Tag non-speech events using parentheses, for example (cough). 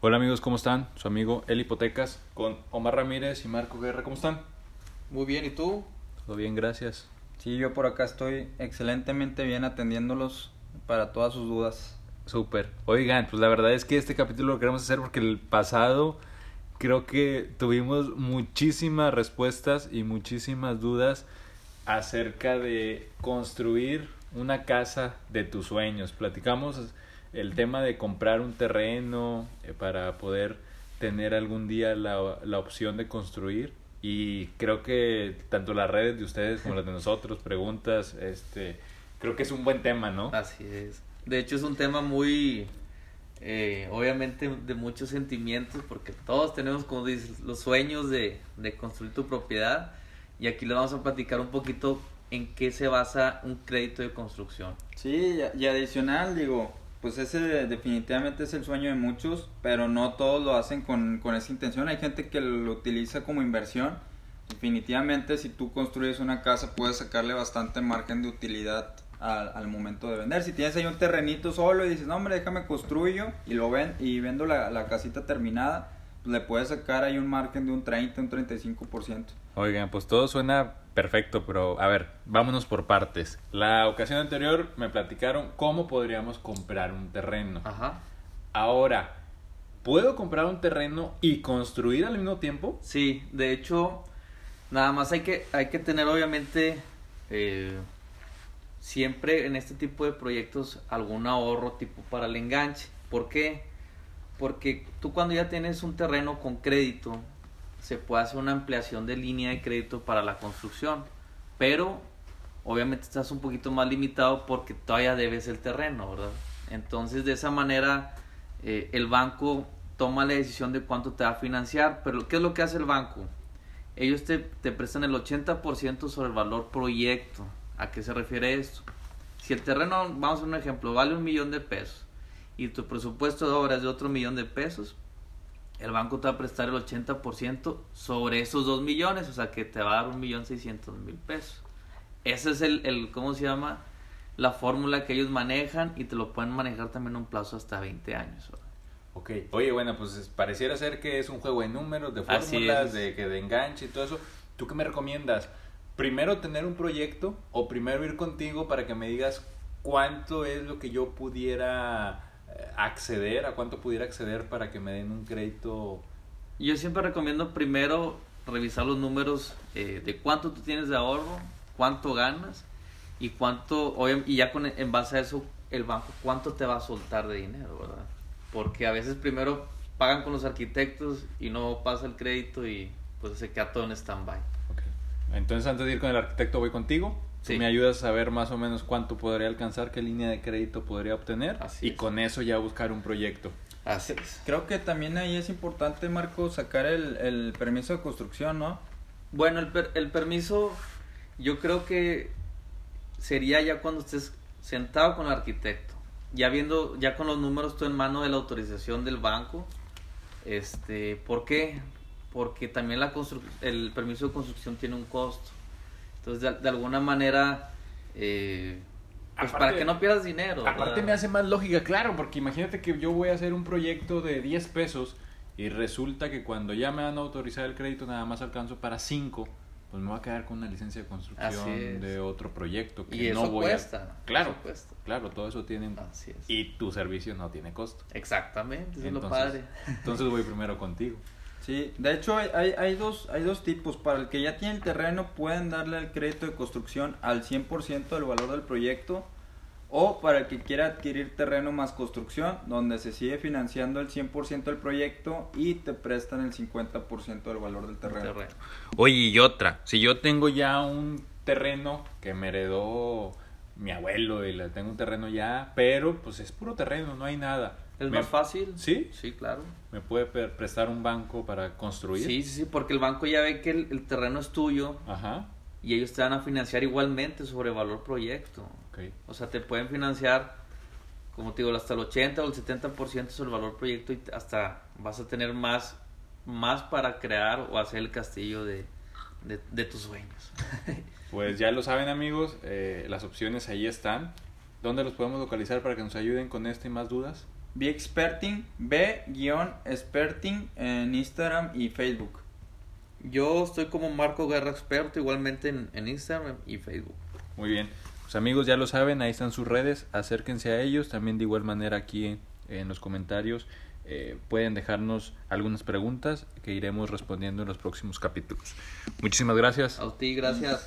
Hola amigos, ¿cómo están? Su amigo El Hipotecas con Omar Ramírez y Marco Guerra, ¿cómo están? Muy bien, ¿y tú? Todo bien, gracias. Sí, yo por acá estoy excelentemente bien atendiéndolos para todas sus dudas. Súper. Oigan, pues la verdad es que este capítulo lo queremos hacer porque el pasado creo que tuvimos muchísimas respuestas y muchísimas dudas acerca de construir una casa de tus sueños. Platicamos el tema de comprar un terreno eh, para poder tener algún día la, la opción de construir y creo que tanto las redes de ustedes como las de nosotros, preguntas, este, creo que es un buen tema, ¿no? Así es. De hecho es un tema muy, eh, obviamente de muchos sentimientos, porque todos tenemos, como dices, los sueños de, de construir tu propiedad y aquí le vamos a platicar un poquito en qué se basa un crédito de construcción. Sí, y adicional, digo, pues ese definitivamente es el sueño de muchos, pero no todos lo hacen con, con esa intención. Hay gente que lo utiliza como inversión. Definitivamente si tú construyes una casa puedes sacarle bastante margen de utilidad al, al, momento de vender. Si tienes ahí un terrenito solo y dices, no hombre, déjame construyo y lo ven y vendo la, la casita terminada, le puedes sacar ahí un margen de un 30, un 35%. Oigan, pues todo suena perfecto, pero a ver, vámonos por partes. La ocasión anterior me platicaron cómo podríamos comprar un terreno. Ajá. Ahora, ¿puedo comprar un terreno y construir al mismo tiempo? Sí, de hecho, nada más hay que, hay que tener obviamente eh, siempre en este tipo de proyectos algún ahorro tipo para el enganche. ¿Por qué? Porque tú cuando ya tienes un terreno con crédito, se puede hacer una ampliación de línea de crédito para la construcción, pero obviamente estás un poquito más limitado porque todavía debes el terreno, ¿verdad? Entonces de esa manera eh, el banco toma la decisión de cuánto te va a financiar, pero ¿qué es lo que hace el banco? Ellos te, te prestan el 80% sobre el valor proyecto. ¿A qué se refiere esto? Si el terreno, vamos a un ejemplo, vale un millón de pesos y tu presupuesto de obra es de otro millón de pesos, el banco te va a prestar el 80% sobre esos 2 millones, o sea que te va a dar un millón seiscientos mil pesos. Ese es el, el, ¿cómo se llama? La fórmula que ellos manejan y te lo pueden manejar también un plazo hasta 20 años. ¿verdad? Ok, oye, bueno, pues pareciera ser que es un juego de números, de fórmulas, de, que de enganche y todo eso. ¿Tú qué me recomiendas? ¿Primero tener un proyecto o primero ir contigo para que me digas cuánto es lo que yo pudiera acceder, a cuánto pudiera acceder para que me den un crédito? Yo siempre recomiendo primero revisar los números eh, de cuánto tú tienes de ahorro, cuánto ganas y cuánto, y ya con, en base a eso el banco cuánto te va a soltar de dinero, ¿verdad? Porque a veces primero pagan con los arquitectos y no pasa el crédito y pues se queda todo en stand-by. Okay. Entonces antes de ir con el arquitecto voy contigo. Sí. me ayudas a saber más o menos cuánto podría alcanzar, qué línea de crédito podría obtener Así y es. con eso ya buscar un proyecto. Así es. Creo que también ahí es importante, Marco, sacar el, el permiso de construcción, ¿no? Bueno, el, per, el permiso yo creo que sería ya cuando estés sentado con el arquitecto, ya viendo, ya con los números tú en mano de la autorización del banco. Este, ¿Por qué? Porque también la el permiso de construcción tiene un costo. Entonces, de, de alguna manera, eh, pues aparte, para que no pierdas dinero. Aparte ¿verdad? me hace más lógica, claro, porque imagínate que yo voy a hacer un proyecto de 10 pesos y resulta que cuando ya me van a autorizar el crédito nada más alcanzo para 5, pues me voy a quedar con una licencia de construcción de otro proyecto que y eso no voy cuesta. a... Claro, eso cuesta. claro, todo eso tiene... Así es. Y tu servicio no tiene costo. Exactamente, eso entonces, es lo padre. Entonces voy primero contigo. Sí, de hecho hay, hay, hay, dos, hay dos tipos. Para el que ya tiene el terreno pueden darle el crédito de construcción al 100% del valor del proyecto. O para el que quiera adquirir terreno más construcción, donde se sigue financiando el 100% del proyecto y te prestan el 50% del valor del terreno. terreno. Oye, y otra, si yo tengo ya un terreno que me heredó mi abuelo y le tengo un terreno ya, pero pues es puro terreno, no hay nada. ¿Es me, más fácil? ¿Sí? Sí, claro. ¿Me puede prestar un banco para construir? Sí, sí, sí, porque el banco ya ve que el, el terreno es tuyo. Ajá. Y ellos te van a financiar igualmente sobre valor proyecto. Okay. O sea, te pueden financiar, como te digo, hasta el 80 o el 70% sobre el valor proyecto y hasta vas a tener más, más para crear o hacer el castillo de, de, de tus sueños. (laughs) pues ya lo saben amigos, eh, las opciones ahí están. ¿Dónde los podemos localizar para que nos ayuden con esta y más dudas? Experting, B-Experting en Instagram y Facebook. Yo estoy como Marco Guerra Experto, igualmente en, en Instagram y Facebook. Muy bien. Pues amigos, ya lo saben, ahí están sus redes, acérquense a ellos. También de igual manera aquí en, en los comentarios eh, pueden dejarnos algunas preguntas que iremos respondiendo en los próximos capítulos. Muchísimas gracias. A ti, gracias.